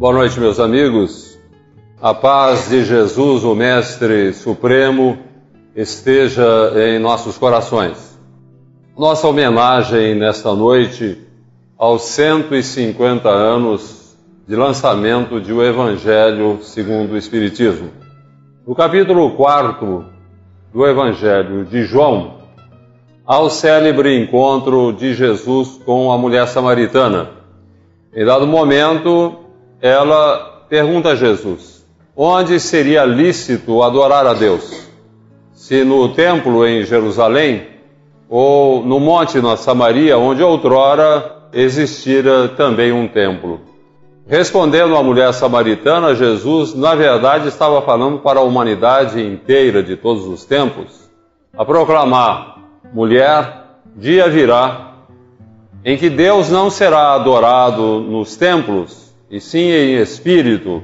Boa noite, meus amigos. A paz de Jesus, o Mestre Supremo, esteja em nossos corações. Nossa homenagem nesta noite aos 150 anos de lançamento de O Evangelho segundo o Espiritismo. No capítulo 4 do Evangelho de João, ao célebre encontro de Jesus com a mulher samaritana. Em dado momento, ela pergunta a Jesus: onde seria lícito adorar a Deus? Se no templo em Jerusalém ou no monte na Samaria, onde outrora existira também um templo. Respondendo a mulher samaritana, Jesus, na verdade, estava falando para a humanidade inteira de todos os tempos, a proclamar: mulher, dia virá em que Deus não será adorado nos templos, e sim em espírito,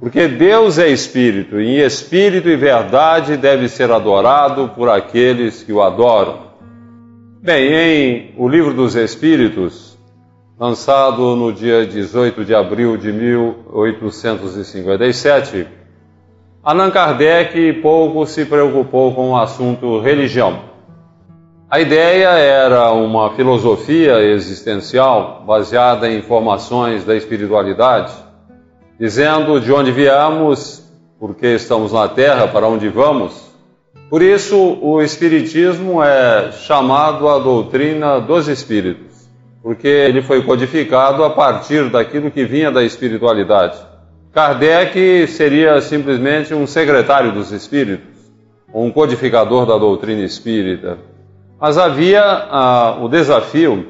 porque Deus é espírito, e em espírito e verdade deve ser adorado por aqueles que o adoram. Bem, em O Livro dos Espíritos, lançado no dia 18 de abril de 1857, Allan Kardec pouco se preocupou com o assunto religião. A ideia era uma filosofia existencial baseada em informações da espiritualidade, dizendo de onde viemos, por que estamos na Terra, para onde vamos. Por isso, o Espiritismo é chamado a doutrina dos Espíritos, porque ele foi codificado a partir daquilo que vinha da espiritualidade. Kardec seria simplesmente um secretário dos Espíritos, um codificador da doutrina espírita. Mas havia ah, o desafio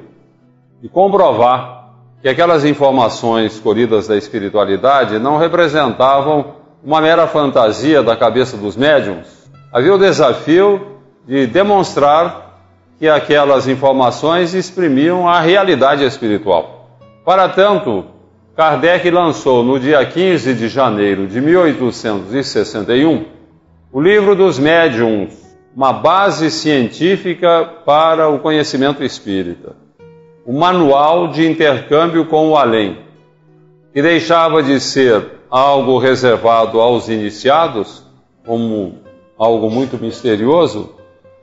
de comprovar que aquelas informações colhidas da espiritualidade não representavam uma mera fantasia da cabeça dos médiums. Havia o desafio de demonstrar que aquelas informações exprimiam a realidade espiritual. Para tanto, Kardec lançou no dia 15 de janeiro de 1861 o livro dos médiums uma base científica para o conhecimento espírita, um manual de intercâmbio com o além, que deixava de ser algo reservado aos iniciados, como algo muito misterioso,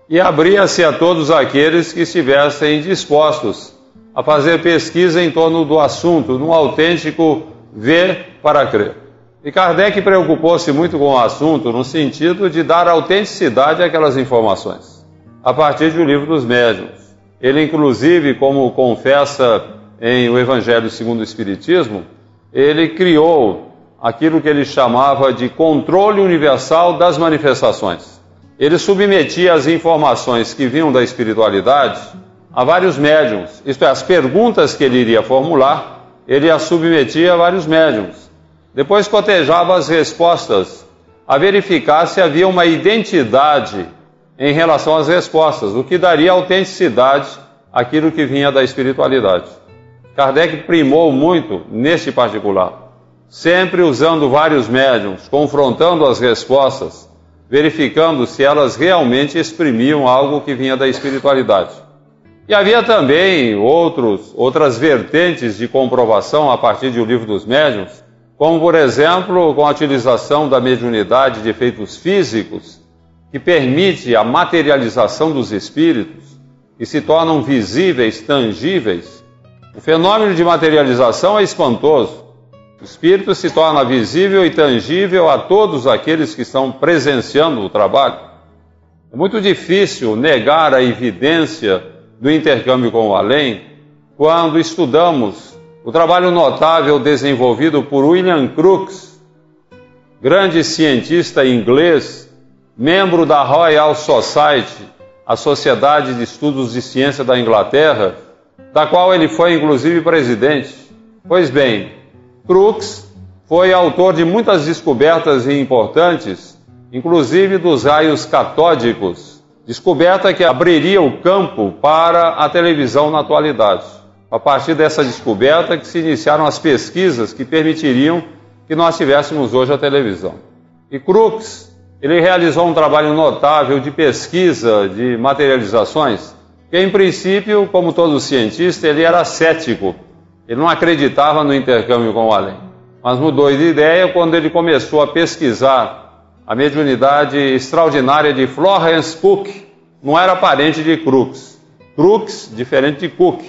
e abria-se a todos aqueles que estivessem dispostos a fazer pesquisa em torno do assunto, num autêntico ver para crer. E Kardec preocupou-se muito com o assunto no sentido de dar autenticidade àquelas informações, a partir do livro dos médiuns. Ele, inclusive, como confessa em O Evangelho segundo o Espiritismo, ele criou aquilo que ele chamava de controle universal das manifestações. Ele submetia as informações que vinham da espiritualidade a vários médiums, isto é, as perguntas que ele iria formular, ele as submetia a vários médiums. Depois cotejava as respostas a verificar se havia uma identidade em relação às respostas, o que daria autenticidade àquilo que vinha da espiritualidade. Kardec primou muito neste particular, sempre usando vários médiums, confrontando as respostas, verificando se elas realmente exprimiam algo que vinha da espiritualidade. E havia também outros, outras vertentes de comprovação a partir do livro dos médiuns, como por exemplo com a utilização da mediunidade de efeitos físicos, que permite a materialização dos espíritos e se tornam visíveis, tangíveis. O fenômeno de materialização é espantoso. O espírito se torna visível e tangível a todos aqueles que estão presenciando o trabalho. É muito difícil negar a evidência do intercâmbio com o além quando estudamos o trabalho notável desenvolvido por William Crookes, grande cientista inglês, membro da Royal Society, a Sociedade de Estudos de Ciência da Inglaterra, da qual ele foi inclusive presidente. Pois bem, Crookes foi autor de muitas descobertas importantes, inclusive dos raios catódicos, descoberta que abriria o campo para a televisão na atualidade a partir dessa descoberta que se iniciaram as pesquisas que permitiriam que nós tivéssemos hoje a televisão. E Crookes, ele realizou um trabalho notável de pesquisa de materializações, que em princípio, como todo cientista, ele era cético, ele não acreditava no intercâmbio com o além. mas mudou de ideia quando ele começou a pesquisar a mediunidade extraordinária de Florence Cook. Não era parente de Crookes. Crookes, diferente de Cook.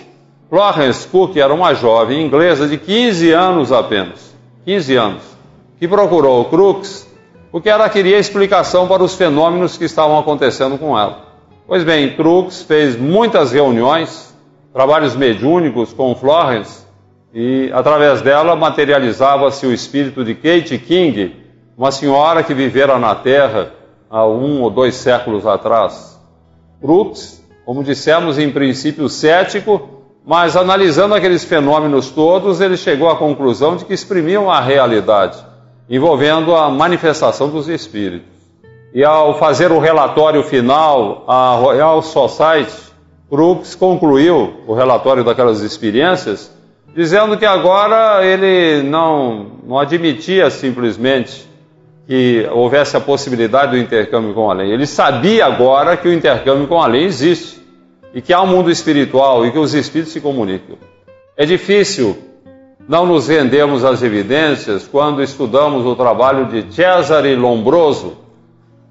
Florence Cook era uma jovem inglesa de 15 anos apenas. 15 anos. Que procurou Crookes porque ela queria explicação para os fenômenos que estavam acontecendo com ela. Pois bem, Crookes fez muitas reuniões, trabalhos mediúnicos com Florence, e através dela materializava-se o espírito de Kate King, uma senhora que vivera na Terra há um ou dois séculos atrás. Brooks, como dissemos, em princípio cético, mas analisando aqueles fenômenos todos, ele chegou à conclusão de que exprimiam a realidade, envolvendo a manifestação dos espíritos. E ao fazer o relatório final, a Royal Society, Brooks concluiu o relatório daquelas experiências dizendo que agora ele não, não admitia simplesmente que houvesse a possibilidade do intercâmbio com além. Ele sabia agora que o intercâmbio com além existe e que há um mundo espiritual e que os espíritos se comunicam. É difícil não nos rendermos às evidências quando estudamos o trabalho de Cesare Lombroso,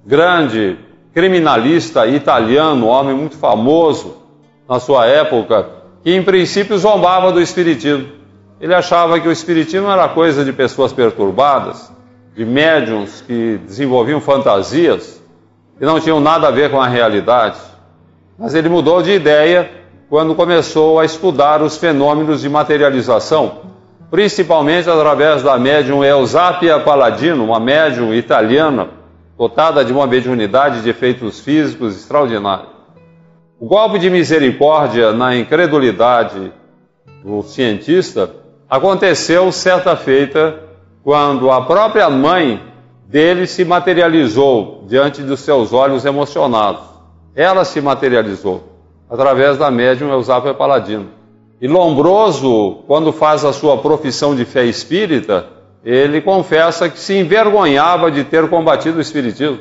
grande criminalista italiano, homem muito famoso na sua época, que em princípio zombava do Espiritismo. Ele achava que o Espiritismo era coisa de pessoas perturbadas, de médiums que desenvolviam fantasias e não tinham nada a ver com a realidade. Mas ele mudou de ideia quando começou a estudar os fenômenos de materialização, principalmente através da médium Eusapia Paladino, uma médium italiana dotada de uma mediunidade de efeitos físicos extraordinários. O golpe de misericórdia na incredulidade do cientista aconteceu certa feita quando a própria mãe dele se materializou diante dos seus olhos emocionados. Ela se materializou através da médium Eusapia Paladino. E Lombroso, quando faz a sua profissão de fé espírita, ele confessa que se envergonhava de ter combatido o espiritismo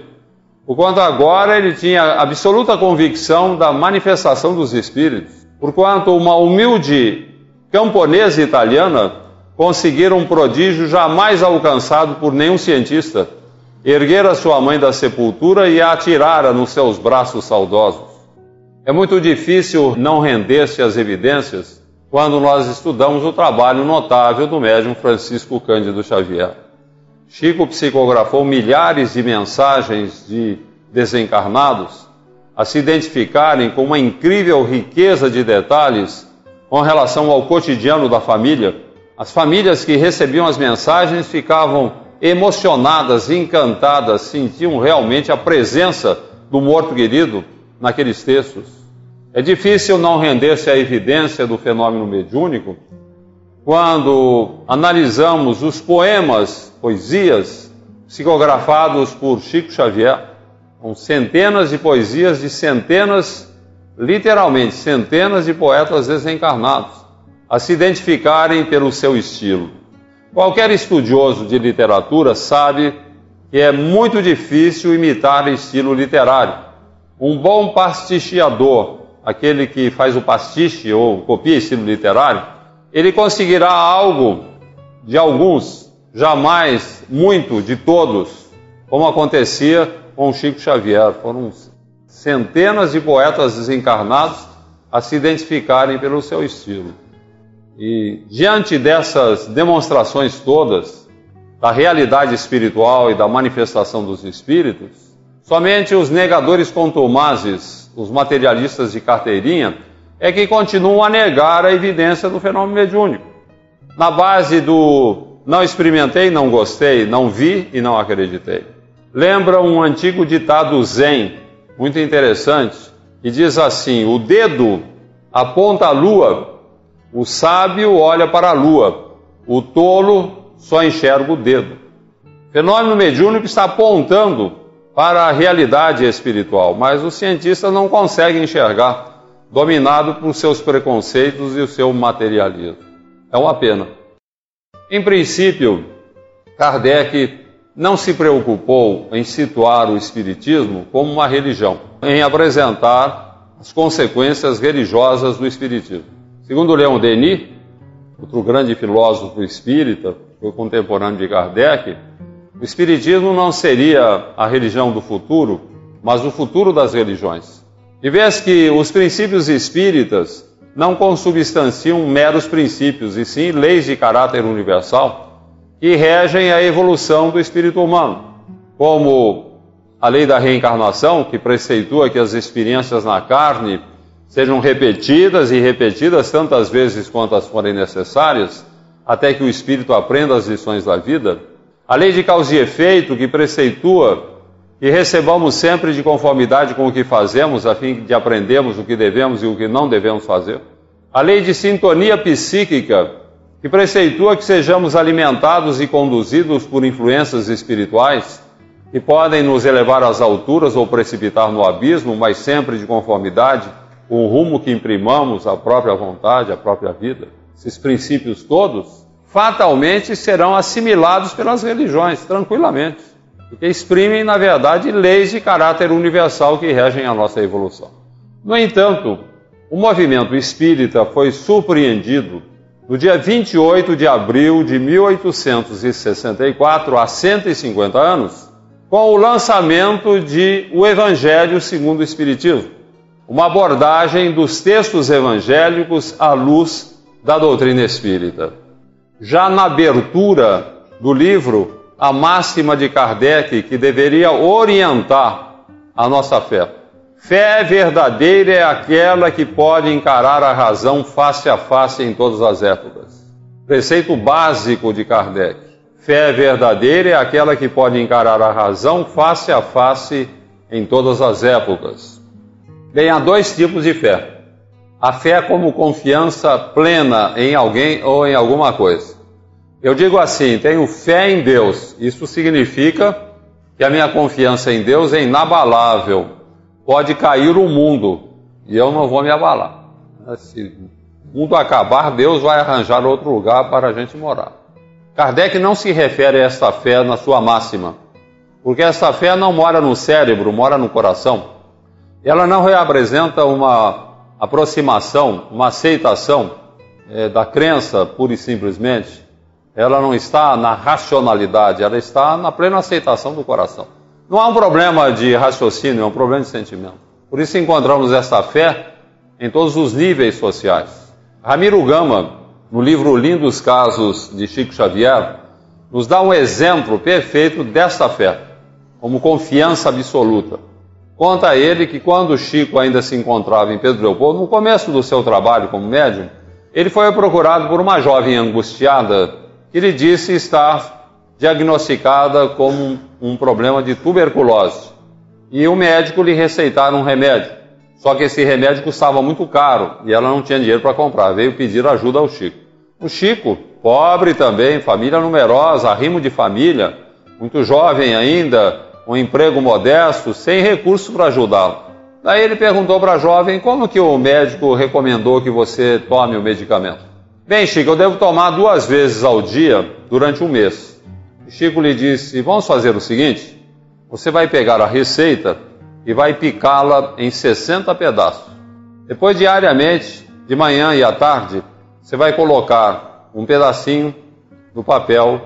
Porquanto agora ele tinha absoluta convicção da manifestação dos espíritos. Porquanto uma humilde camponesa italiana conseguira um prodígio jamais alcançado por nenhum cientista. Erguer a sua mãe da sepultura e a atirara nos seus braços saudosos. É muito difícil não render-se às evidências quando nós estudamos o trabalho notável do médium Francisco Cândido Xavier. Chico psicografou milhares de mensagens de desencarnados a se identificarem com uma incrível riqueza de detalhes com relação ao cotidiano da família. As famílias que recebiam as mensagens ficavam emocionadas, encantadas, sentiam realmente a presença do morto querido naqueles textos. É difícil não render-se à evidência do fenômeno mediúnico quando analisamos os poemas, poesias psicografados por Chico Xavier, com centenas de poesias de centenas, literalmente centenas de poetas desencarnados, a se identificarem pelo seu estilo. Qualquer estudioso de literatura sabe que é muito difícil imitar estilo literário. Um bom pasticheador, aquele que faz o pastiche ou copia estilo literário, ele conseguirá algo de alguns, jamais muito de todos, como acontecia com Chico Xavier. Foram centenas de poetas desencarnados a se identificarem pelo seu estilo. E diante dessas demonstrações todas da realidade espiritual e da manifestação dos espíritos, somente os negadores contumazes, os materialistas de carteirinha, é que continuam a negar a evidência do fenômeno mediúnico. Na base do não experimentei, não gostei, não vi e não acreditei. Lembra um antigo ditado zen, muito interessante, que diz assim: o dedo aponta a lua, o sábio olha para a lua, o tolo só enxerga o dedo. O fenômeno mediúnico está apontando para a realidade espiritual, mas o cientista não consegue enxergar dominado por seus preconceitos e o seu materialismo. É uma pena. Em princípio, Kardec não se preocupou em situar o Espiritismo como uma religião, em apresentar as consequências religiosas do Espiritismo. Segundo Leon Denis, outro grande filósofo espírita, foi contemporâneo de Kardec, o Espiritismo não seria a religião do futuro, mas o futuro das religiões. E vês que os princípios espíritas não consubstanciam meros princípios, e sim leis de caráter universal que regem a evolução do espírito humano, como a lei da reencarnação, que preceitua que as experiências na carne sejam repetidas e repetidas tantas vezes quantas forem necessárias, até que o espírito aprenda as lições da vida. A lei de causa e efeito, que preceitua que recebamos sempre de conformidade com o que fazemos, a fim de aprendermos o que devemos e o que não devemos fazer. A lei de sintonia psíquica, que preceitua que sejamos alimentados e conduzidos por influências espirituais que podem nos elevar às alturas ou precipitar no abismo, mas sempre de conformidade o rumo que imprimamos à própria vontade, à própria vida. Esses princípios todos fatalmente serão assimilados pelas religiões, tranquilamente, porque exprimem, na verdade, leis de caráter universal que regem a nossa evolução. No entanto, o movimento espírita foi surpreendido no dia 28 de abril de 1864, há 150 anos, com o lançamento de O Evangelho segundo o Espiritismo, uma abordagem dos textos evangélicos à luz da doutrina espírita. Já na abertura do livro, a máxima de Kardec que deveria orientar a nossa fé. Fé verdadeira é aquela que pode encarar a razão face a face em todas as épocas. Preceito básico de Kardec. Fé verdadeira é aquela que pode encarar a razão face a face em todas as épocas. Bem, há dois tipos de fé. A fé como confiança plena em alguém ou em alguma coisa. Eu digo assim: tenho fé em Deus. Isso significa que a minha confiança em Deus é inabalável pode cair o mundo e eu não vou me abalar. Se o mundo acabar, Deus vai arranjar outro lugar para a gente morar. Kardec não se refere a essa fé na sua máxima, porque essa fé não mora no cérebro, mora no coração. Ela não representa uma aproximação, uma aceitação é, da crença pura e simplesmente. Ela não está na racionalidade, ela está na plena aceitação do coração. Não há um problema de raciocínio, é um problema de sentimento. Por isso encontramos essa fé em todos os níveis sociais. Ramiro Gama, no livro Lindos Casos de Chico Xavier, nos dá um exemplo perfeito dessa fé, como confiança absoluta. Conta ele que quando Chico ainda se encontrava em Pedro Leopoldo, no começo do seu trabalho como médium, ele foi procurado por uma jovem angustiada que lhe disse estar diagnosticada com um problema de tuberculose. E o médico lhe receitaram um remédio. Só que esse remédio custava muito caro e ela não tinha dinheiro para comprar. Veio pedir ajuda ao Chico. O Chico, pobre também, família numerosa, arrimo de família, muito jovem ainda, um emprego modesto, sem recursos para ajudá-lo. Daí ele perguntou para a jovem como que o médico recomendou que você tome o medicamento. Bem, Chico, eu devo tomar duas vezes ao dia durante um mês. Chico lhe disse: Vamos fazer o seguinte: você vai pegar a receita e vai picá-la em 60 pedaços. Depois, diariamente, de manhã e à tarde, você vai colocar um pedacinho do papel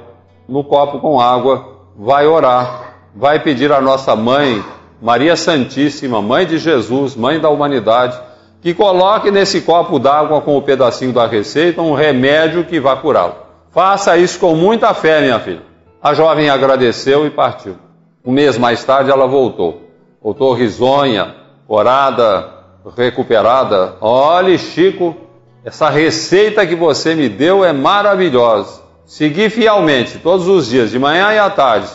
no copo com água, vai orar, vai pedir à nossa mãe, Maria Santíssima, mãe de Jesus, mãe da humanidade, que coloque nesse copo d'água com o pedacinho da receita um remédio que vá curá-lo. Faça isso com muita fé, minha filha. A jovem agradeceu e partiu. Um mês mais tarde ela voltou. Voltou risonha, corada, recuperada. Olhe, Chico, essa receita que você me deu é maravilhosa. Segui fielmente todos os dias, de manhã e à tarde.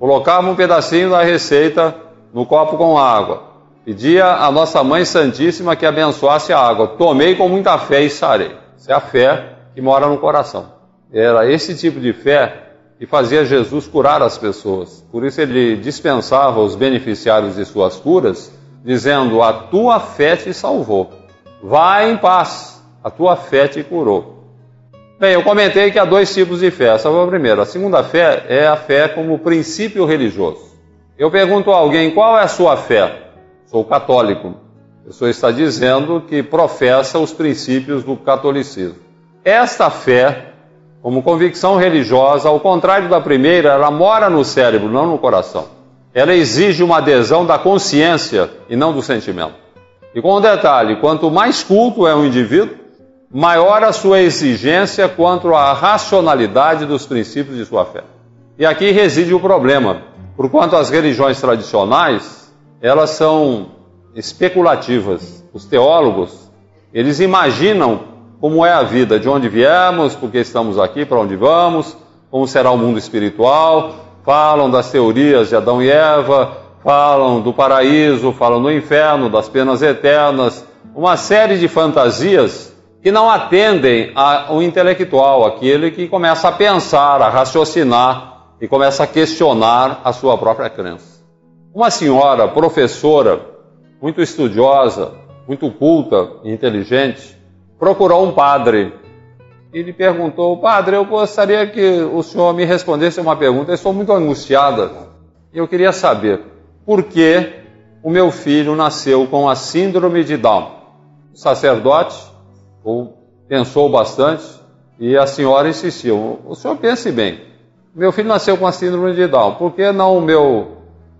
Colocava um pedacinho da receita no copo com água. Pedia à nossa Mãe Santíssima que abençoasse a água. Tomei com muita fé e sarei. Essa é a fé que mora no coração. Era esse tipo de fé e fazia Jesus curar as pessoas. Por isso ele dispensava os beneficiários de suas curas, dizendo: A tua fé te salvou. Vai em paz, a tua fé te curou. Bem, eu comentei que há dois tipos de fé. Essa foi a primeira. A segunda fé é a fé como princípio religioso. Eu pergunto a alguém qual é a sua fé? Sou católico. A pessoa está dizendo que professa os princípios do catolicismo. Esta fé, como convicção religiosa, ao contrário da primeira, ela mora no cérebro, não no coração. Ela exige uma adesão da consciência e não do sentimento. E com um detalhe: quanto mais culto é um indivíduo, maior a sua exigência quanto à racionalidade dos princípios de sua fé. E aqui reside o problema, porquanto as religiões tradicionais, elas são especulativas. Os teólogos, eles imaginam como é a vida, de onde viemos, porque estamos aqui, para onde vamos, como será o mundo espiritual, falam das teorias de Adão e Eva, falam do paraíso, falam do inferno, das penas eternas, uma série de fantasias que não atendem ao intelectual, aquele que começa a pensar, a raciocinar e começa a questionar a sua própria crença. Uma senhora, professora, muito estudiosa, muito culta e inteligente, procurou um padre e lhe perguntou: Padre, eu gostaria que o senhor me respondesse uma pergunta. Eu estou muito angustiada e eu queria saber por que o meu filho nasceu com a síndrome de Down. O sacerdote pensou bastante e a senhora insistiu: O senhor pense bem, meu filho nasceu com a síndrome de Down, por que não o meu,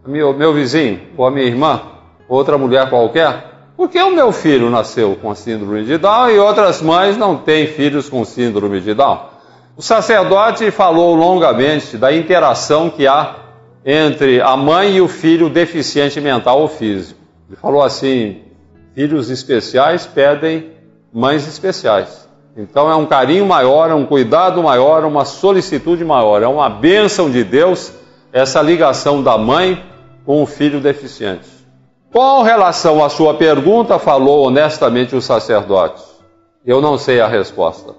meu, meu vizinho, ou a minha irmã, ou outra mulher qualquer? Por que o meu filho nasceu com a síndrome de Down e outras mães não têm filhos com síndrome de Down? O sacerdote falou longamente da interação que há entre a mãe e o filho deficiente mental ou físico. Ele falou assim: filhos especiais pedem mães especiais. Então é um carinho maior, é um cuidado maior, uma solicitude maior, é uma bênção de Deus essa ligação da mãe com o filho deficiente. Com relação à sua pergunta, falou honestamente o sacerdote. Eu não sei a resposta.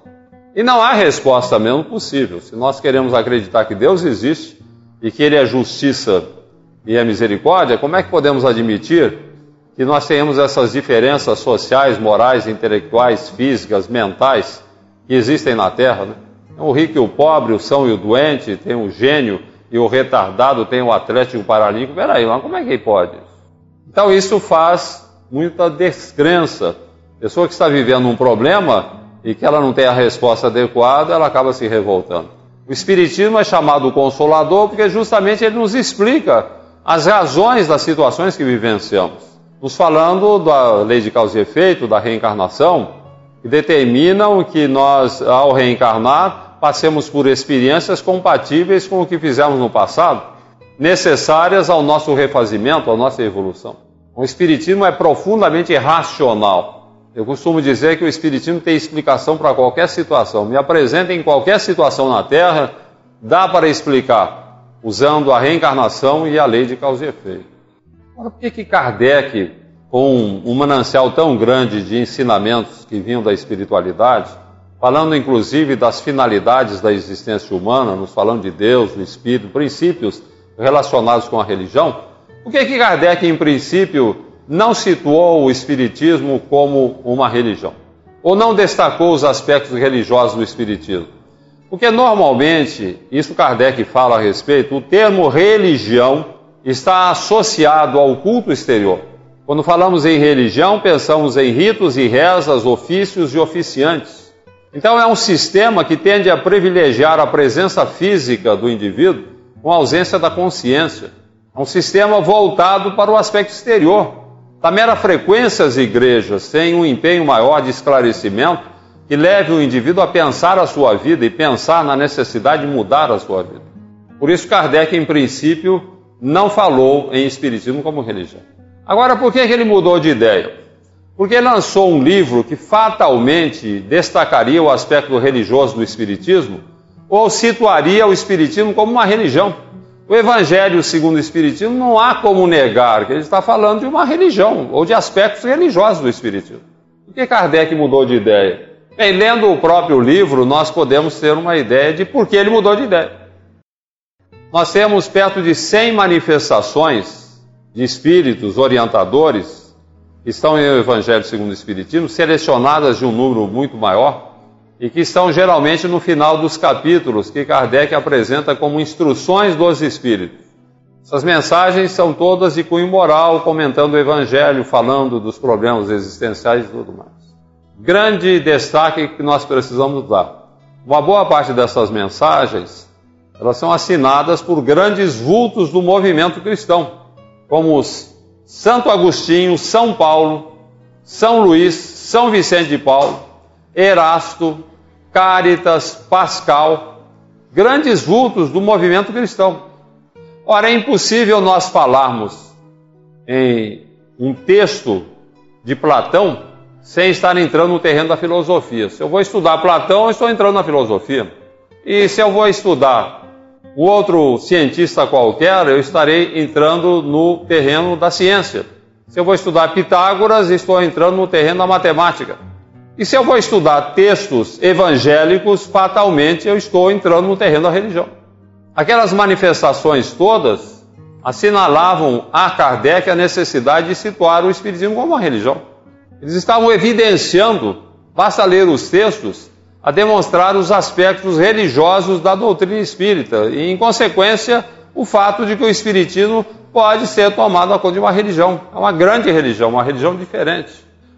E não há resposta mesmo possível. Se nós queremos acreditar que Deus existe, e que Ele é justiça e é misericórdia, como é que podemos admitir que nós tenhamos essas diferenças sociais, morais, intelectuais, físicas, mentais que existem na Terra? Né? O rico e o pobre, o são e o doente, tem o gênio e o retardado, tem o atlético e o paralímpico. Peraí, mas como é que pode? Então isso faz muita descrença. Pessoa que está vivendo um problema e que ela não tem a resposta adequada, ela acaba se revoltando. O Espiritismo é chamado Consolador porque justamente ele nos explica as razões das situações que vivenciamos, nos falando da lei de causa e efeito, da reencarnação, que determinam que nós, ao reencarnar, passemos por experiências compatíveis com o que fizemos no passado, necessárias ao nosso refazimento, à nossa evolução. O Espiritismo é profundamente racional. Eu costumo dizer que o Espiritismo tem explicação para qualquer situação. Me apresenta em qualquer situação na Terra, dá para explicar, usando a reencarnação e a lei de causa e efeito. Agora, por que, que Kardec, com um manancial tão grande de ensinamentos que vinham da espiritualidade, falando inclusive das finalidades da existência humana, nos falando de Deus, do Espírito, princípios relacionados com a religião, por que, que Kardec, em princípio, não situou o Espiritismo como uma religião, ou não destacou os aspectos religiosos do Espiritismo. Porque normalmente, isso Kardec fala a respeito, o termo religião está associado ao culto exterior. Quando falamos em religião, pensamos em ritos e rezas, ofícios e oficiantes. Então é um sistema que tende a privilegiar a presença física do indivíduo com a ausência da consciência. É um sistema voltado para o aspecto exterior, da mera frequência às igrejas sem um empenho maior de esclarecimento que leve o indivíduo a pensar a sua vida e pensar na necessidade de mudar a sua vida. Por isso, Kardec, em princípio, não falou em Espiritismo como religião. Agora, por que ele mudou de ideia? Porque lançou um livro que fatalmente destacaria o aspecto religioso do Espiritismo ou situaria o Espiritismo como uma religião. O Evangelho segundo o Espiritismo não há como negar que ele está falando de uma religião ou de aspectos religiosos do Espiritismo. Por que Kardec mudou de ideia? Bem, lendo o próprio livro, nós podemos ter uma ideia de por que ele mudou de ideia. Nós temos perto de 100 manifestações de espíritos orientadores que estão em Evangelho segundo o Espiritismo, selecionadas de um número muito maior, e que estão geralmente no final dos capítulos que Kardec apresenta como instruções dos Espíritos. Essas mensagens são todas de cunho moral, comentando o Evangelho, falando dos problemas existenciais e tudo mais. grande destaque que nós precisamos dar. Uma boa parte dessas mensagens, elas são assinadas por grandes vultos do movimento cristão, como os Santo Agostinho, São Paulo, São Luís, São Vicente de Paulo, Erasto, Cáritas, Pascal, grandes vultos do movimento cristão. Ora, é impossível nós falarmos em um texto de Platão sem estar entrando no terreno da filosofia. Se eu vou estudar Platão, eu estou entrando na filosofia. E se eu vou estudar um outro cientista qualquer, eu estarei entrando no terreno da ciência. Se eu vou estudar Pitágoras, estou entrando no terreno da matemática. E se eu vou estudar textos evangélicos, fatalmente eu estou entrando no terreno da religião. Aquelas manifestações todas assinalavam a Kardec a necessidade de situar o Espiritismo como uma religião. Eles estavam evidenciando, basta ler os textos, a demonstrar os aspectos religiosos da doutrina espírita e, em consequência, o fato de que o Espiritismo pode ser tomado a conta de uma religião. É uma grande religião, uma religião diferente.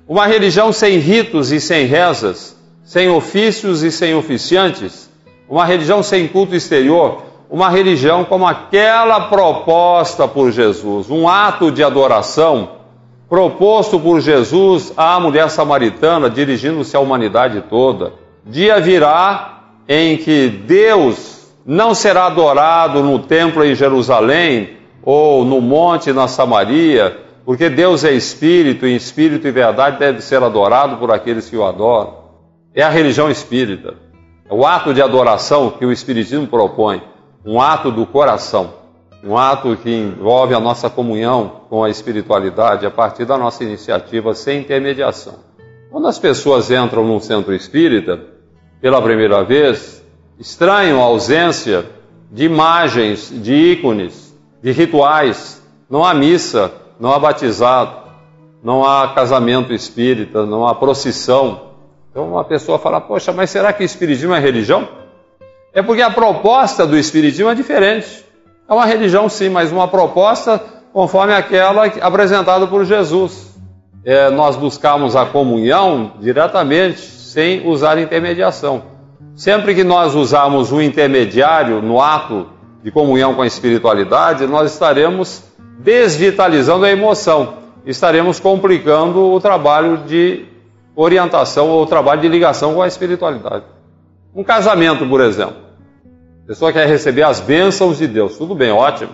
Uma religião sem ritos e sem rezas, sem ofícios e sem oficiantes, uma religião sem culto exterior, uma religião como aquela proposta por Jesus, um ato de adoração proposto por Jesus à mulher samaritana, dirigindo-se à humanidade toda. Dia virá em que Deus não será adorado no templo em Jerusalém ou no monte na Samaria, porque Deus é espírito e espírito e verdade deve ser adorado por aqueles que o adoram. É a religião espírita. É o ato de adoração que o espiritismo propõe, um ato do coração um ato que envolve a nossa comunhão com a espiritualidade a partir da nossa iniciativa sem intermediação. Quando as pessoas entram num centro espírita pela primeira vez, estranham a ausência de imagens, de ícones, de rituais. Não há missa, não há batizado, não há casamento espírita, não há procissão. Então uma pessoa fala: Poxa, mas será que o Espiritismo é religião? É porque a proposta do Espiritismo é diferente. É uma religião, sim, mas uma proposta conforme aquela apresentada por Jesus. É, nós buscamos a comunhão diretamente, sem usar intermediação. Sempre que nós usarmos um intermediário no ato de comunhão com a espiritualidade, nós estaremos desvitalizando a emoção, estaremos complicando o trabalho de orientação ou o trabalho de ligação com a espiritualidade. Um casamento, por exemplo. A pessoa quer receber as bênçãos de Deus. Tudo bem, ótimo.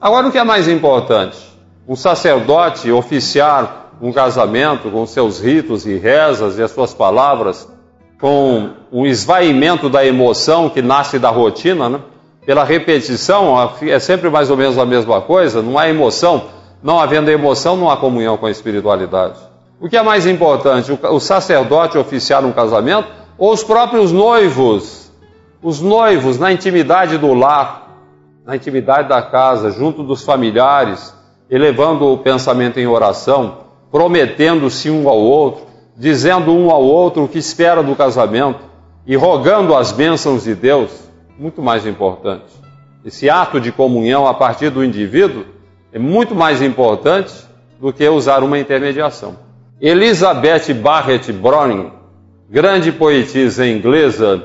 Agora, o que é mais importante? Um sacerdote oficiar um casamento com seus ritos e rezas e as suas palavras, com um esvaimento da emoção que nasce da rotina, né? pela repetição, é sempre mais ou menos a mesma coisa, não há emoção. Não havendo emoção, não há comunhão com a espiritualidade. O que é mais importante? O sacerdote oficiar um casamento ou os próprios noivos os noivos, na intimidade do lar, na intimidade da casa, junto dos familiares, elevando o pensamento em oração, prometendo-se um ao outro, dizendo um ao outro o que espera do casamento e rogando as bênçãos de Deus, muito mais importante. Esse ato de comunhão a partir do indivíduo é muito mais importante do que usar uma intermediação. Elizabeth Barrett Browning, grande poetisa inglesa,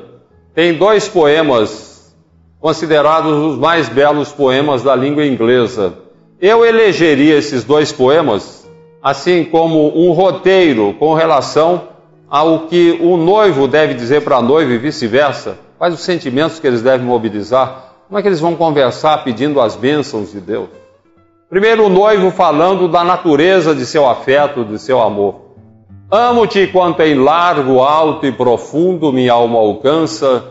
tem dois poemas considerados os mais belos poemas da língua inglesa. Eu elegeria esses dois poemas assim como um roteiro com relação ao que o noivo deve dizer para a noiva e vice-versa, quais os sentimentos que eles devem mobilizar, como é que eles vão conversar pedindo as bênçãos de Deus. Primeiro, o noivo falando da natureza de seu afeto, de seu amor. Amo-te quanto em largo, alto e profundo minha alma alcança,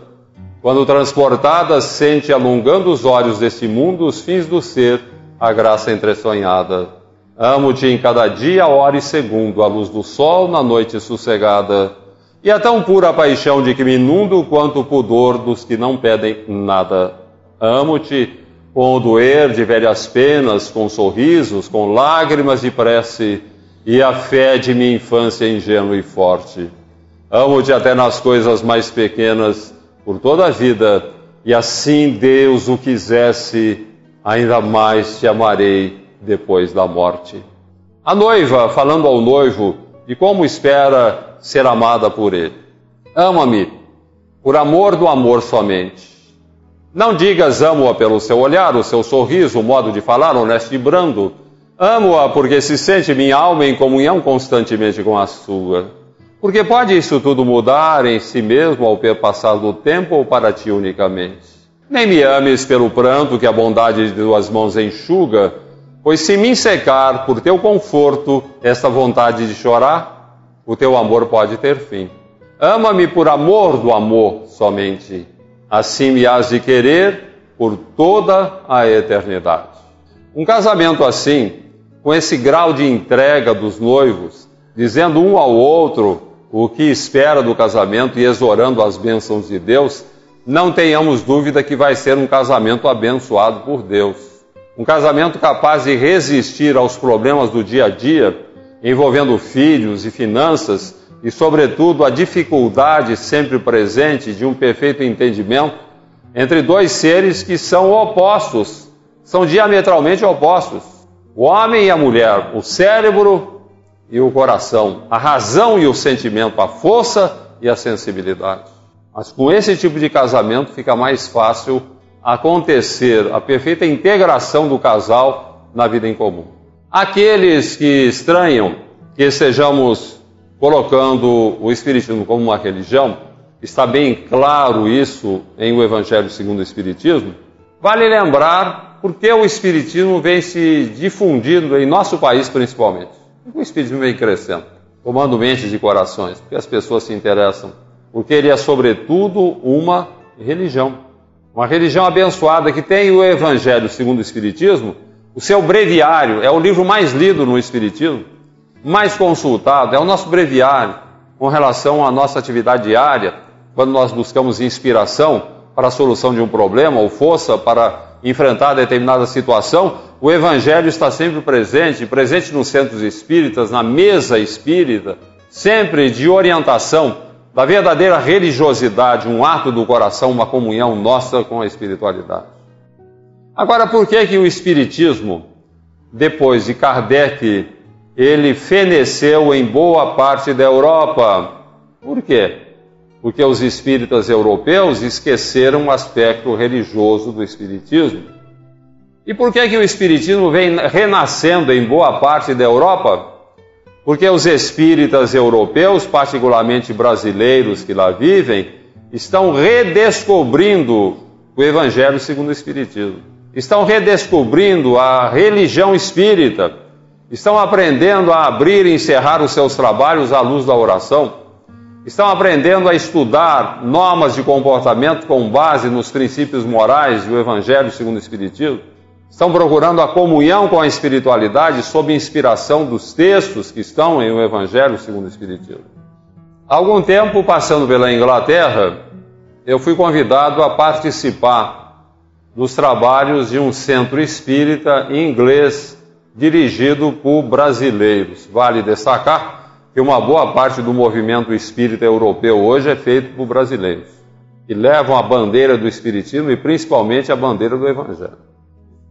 quando transportada sente alongando os olhos deste mundo os fins do ser, a graça entresonhada. Amo-te em cada dia, hora e segundo, a luz do sol na noite sossegada. E é tão pura a paixão de que me inundo quanto o pudor dos que não pedem nada. Amo-te com o doer de velhas penas, com sorrisos, com lágrimas de prece e a fé de minha infância ingênua e forte. Amo-te até nas coisas mais pequenas, por toda a vida, e assim Deus o quisesse, ainda mais te amarei depois da morte. A noiva, falando ao noivo de como espera ser amada por Ele. Ama-me, por amor do amor somente. Não digas amo-a pelo seu olhar, o seu sorriso, o modo de falar honesto e brando. Amo-a porque se sente minha alma em comunhão constantemente com a sua. Porque pode isso tudo mudar em si mesmo ao passar do tempo ou para ti unicamente. Nem me ames pelo pranto que a bondade de tuas mãos enxuga, pois se me secar por teu conforto esta vontade de chorar, o teu amor pode ter fim. Ama-me por amor do amor somente, assim me has de querer por toda a eternidade. Um casamento assim, com esse grau de entrega dos noivos, dizendo um ao outro o que espera do casamento e exorando as bênçãos de Deus, não tenhamos dúvida que vai ser um casamento abençoado por Deus. Um casamento capaz de resistir aos problemas do dia a dia, envolvendo filhos e finanças, e, sobretudo, a dificuldade sempre presente de um perfeito entendimento entre dois seres que são opostos, são diametralmente opostos. O homem e a mulher, o cérebro e o coração, a razão e o sentimento, a força e a sensibilidade. Mas com esse tipo de casamento fica mais fácil acontecer a perfeita integração do casal na vida em comum. Aqueles que estranham que estejamos colocando o Espiritismo como uma religião, está bem claro isso em o Evangelho segundo o Espiritismo, vale lembrar por que o Espiritismo vem se difundindo em nosso país principalmente. O Espiritismo vem crescendo, tomando mentes e corações, porque as pessoas se interessam porque ele é, sobretudo, uma religião. Uma religião abençoada que tem o Evangelho segundo o Espiritismo, o seu breviário, é o livro mais lido no Espiritismo, mais consultado, é o nosso breviário com relação à nossa atividade diária, quando nós buscamos inspiração para a solução de um problema ou força para enfrentar determinada situação, o Evangelho está sempre presente, presente nos centros espíritas, na mesa espírita, sempre de orientação da verdadeira religiosidade, um ato do coração, uma comunhão nossa com a espiritualidade. Agora, por que que o espiritismo, depois de Kardec, ele feneceu em boa parte da Europa? Por quê? Porque os espíritas europeus esqueceram o aspecto religioso do espiritismo. E por que que o espiritismo vem renascendo em boa parte da Europa? Porque os espíritas europeus, particularmente brasileiros que lá vivem, estão redescobrindo o Evangelho segundo o Espiritismo. Estão redescobrindo a religião espírita. Estão aprendendo a abrir e encerrar os seus trabalhos à luz da oração. Estão aprendendo a estudar normas de comportamento com base nos princípios morais do Evangelho segundo o Espiritismo Estão procurando a comunhão com a espiritualidade sob inspiração dos textos que estão em o Evangelho segundo o Espiritismo. Há algum tempo, passando pela Inglaterra, eu fui convidado a participar dos trabalhos de um centro espírita inglês dirigido por brasileiros. Vale destacar que uma boa parte do movimento espírita europeu hoje é feito por brasileiros, que levam a bandeira do Espiritismo e principalmente a bandeira do Evangelho.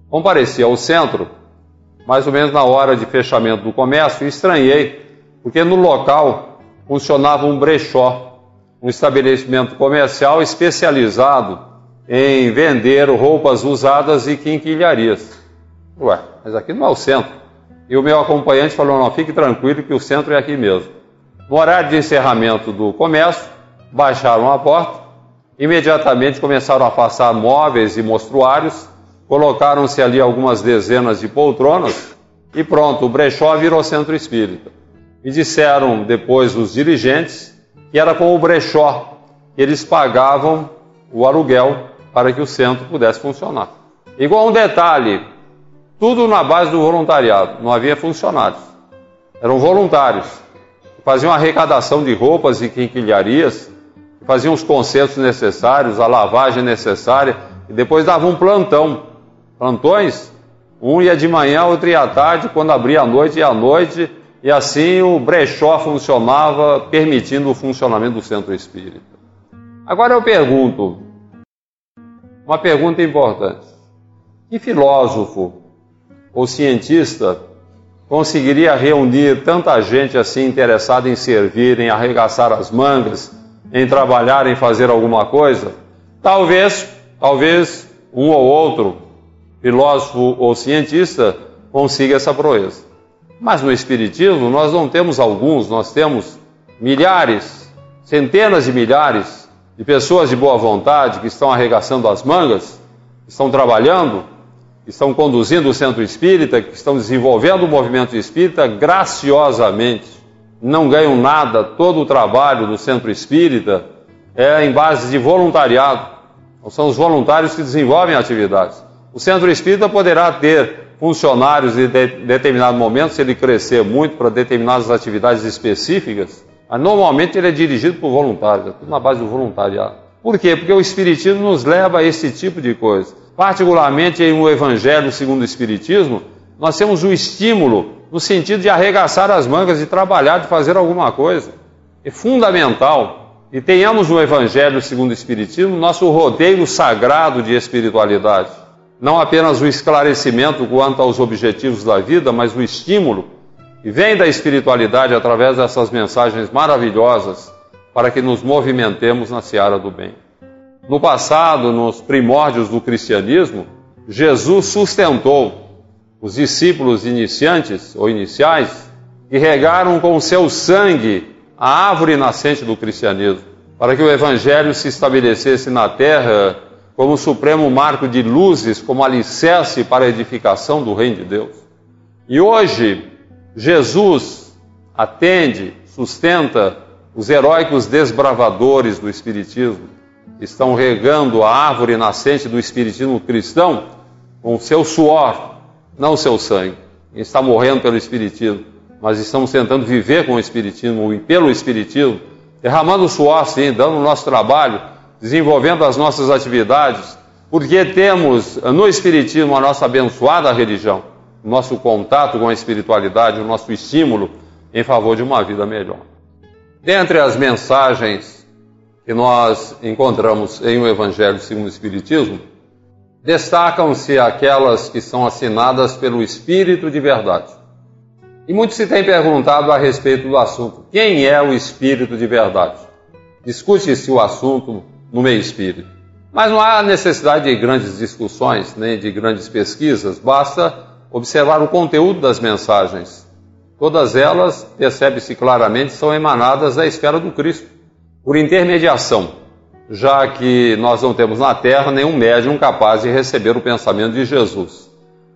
Compareci ao centro, mais ou menos na hora de fechamento do comércio, e estranhei, porque no local funcionava um brechó, um estabelecimento comercial especializado em vender roupas usadas e quinquilharias. Ué, mas aqui não é o centro. E o meu acompanhante falou: não, fique tranquilo que o centro é aqui mesmo. No horário de encerramento do comércio, baixaram a porta, imediatamente começaram a passar móveis e mostruários Colocaram-se ali algumas dezenas de poltronas e pronto, o brechó virou centro espírita. E disseram depois os dirigentes que era com o brechó que eles pagavam o aluguel para que o centro pudesse funcionar. Igual um detalhe, tudo na base do voluntariado, não havia funcionários. Eram voluntários. Faziam arrecadação de roupas e quinquilharias, faziam os consertos necessários, a lavagem necessária, e depois davam um plantão plantões, um ia de manhã, outro ia à tarde, quando abria à noite, ia à noite, e assim o brechó funcionava, permitindo o funcionamento do centro espírita. Agora eu pergunto, uma pergunta importante: que filósofo ou cientista conseguiria reunir tanta gente assim interessada em servir, em arregaçar as mangas, em trabalhar, em fazer alguma coisa? Talvez, talvez um ou outro filósofo ou cientista consiga essa proeza. Mas no Espiritismo nós não temos alguns, nós temos milhares, centenas de milhares de pessoas de boa vontade que estão arregaçando as mangas, estão trabalhando, estão conduzindo o centro espírita, que estão desenvolvendo o movimento espírita graciosamente. Não ganham nada, todo o trabalho do centro espírita é em base de voluntariado. São os voluntários que desenvolvem atividades. O centro espírita poderá ter funcionários em de, determinado momento, se ele crescer muito para determinadas atividades específicas, mas normalmente ele é dirigido por voluntários, é tudo na base do voluntariado. Por quê? Porque o Espiritismo nos leva a esse tipo de coisa. Particularmente em um Evangelho segundo o Espiritismo, nós temos o um estímulo no sentido de arregaçar as mangas, de trabalhar, de fazer alguma coisa. É fundamental. E tenhamos no Evangelho segundo o Espiritismo nosso rodeio sagrado de espiritualidade não apenas o esclarecimento quanto aos objetivos da vida, mas o estímulo que vem da espiritualidade através dessas mensagens maravilhosas para que nos movimentemos na seara do bem. No passado, nos primórdios do cristianismo, Jesus sustentou os discípulos iniciantes ou iniciais que regaram com o seu sangue a árvore nascente do cristianismo, para que o evangelho se estabelecesse na terra como supremo marco de luzes, como alicerce para a edificação do reino de Deus. E hoje, Jesus atende, sustenta os heróicos desbravadores do Espiritismo, que estão regando a árvore nascente do Espiritismo cristão com seu suor, não seu sangue. Quem está morrendo pelo Espiritismo, mas estamos tentando viver com o Espiritismo e pelo Espiritismo, derramando suor, sim, dando o nosso trabalho desenvolvendo as nossas atividades, porque temos no Espiritismo a nossa abençoada religião, o nosso contato com a espiritualidade, o nosso estímulo em favor de uma vida melhor. Dentre as mensagens que nós encontramos em o Evangelho segundo o Espiritismo, destacam-se aquelas que são assinadas pelo Espírito de verdade. E muito se tem perguntado a respeito do assunto: quem é o Espírito de verdade? Discute-se o assunto no meio espírita. Mas não há necessidade de grandes discussões, nem de grandes pesquisas, basta observar o conteúdo das mensagens. Todas elas, percebe-se claramente, são emanadas da esfera do Cristo, por intermediação, já que nós não temos na Terra nenhum médium capaz de receber o pensamento de Jesus.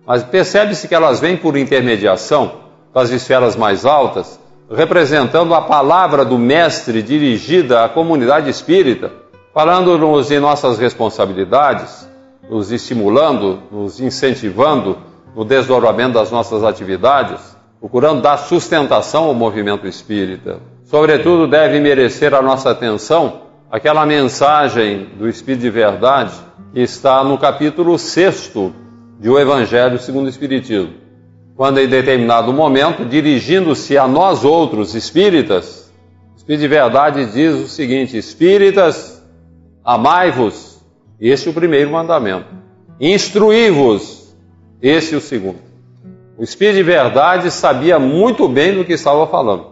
Mas percebe-se que elas vêm por intermediação das esferas mais altas, representando a palavra do Mestre dirigida à comunidade espírita falando-nos em nossas responsabilidades, nos estimulando, nos incentivando no desdobramento das nossas atividades, procurando dar sustentação ao movimento espírita. Sobretudo, deve merecer a nossa atenção aquela mensagem do Espírito de Verdade que está no capítulo 6 de O Evangelho segundo o Espiritismo. Quando, em determinado momento, dirigindo-se a nós outros espíritas, o Espírito de Verdade diz o seguinte: Espíritas, Amai-vos, esse é o primeiro mandamento. Instruí-vos, esse é o segundo. O Espírito de Verdade sabia muito bem do que estava falando,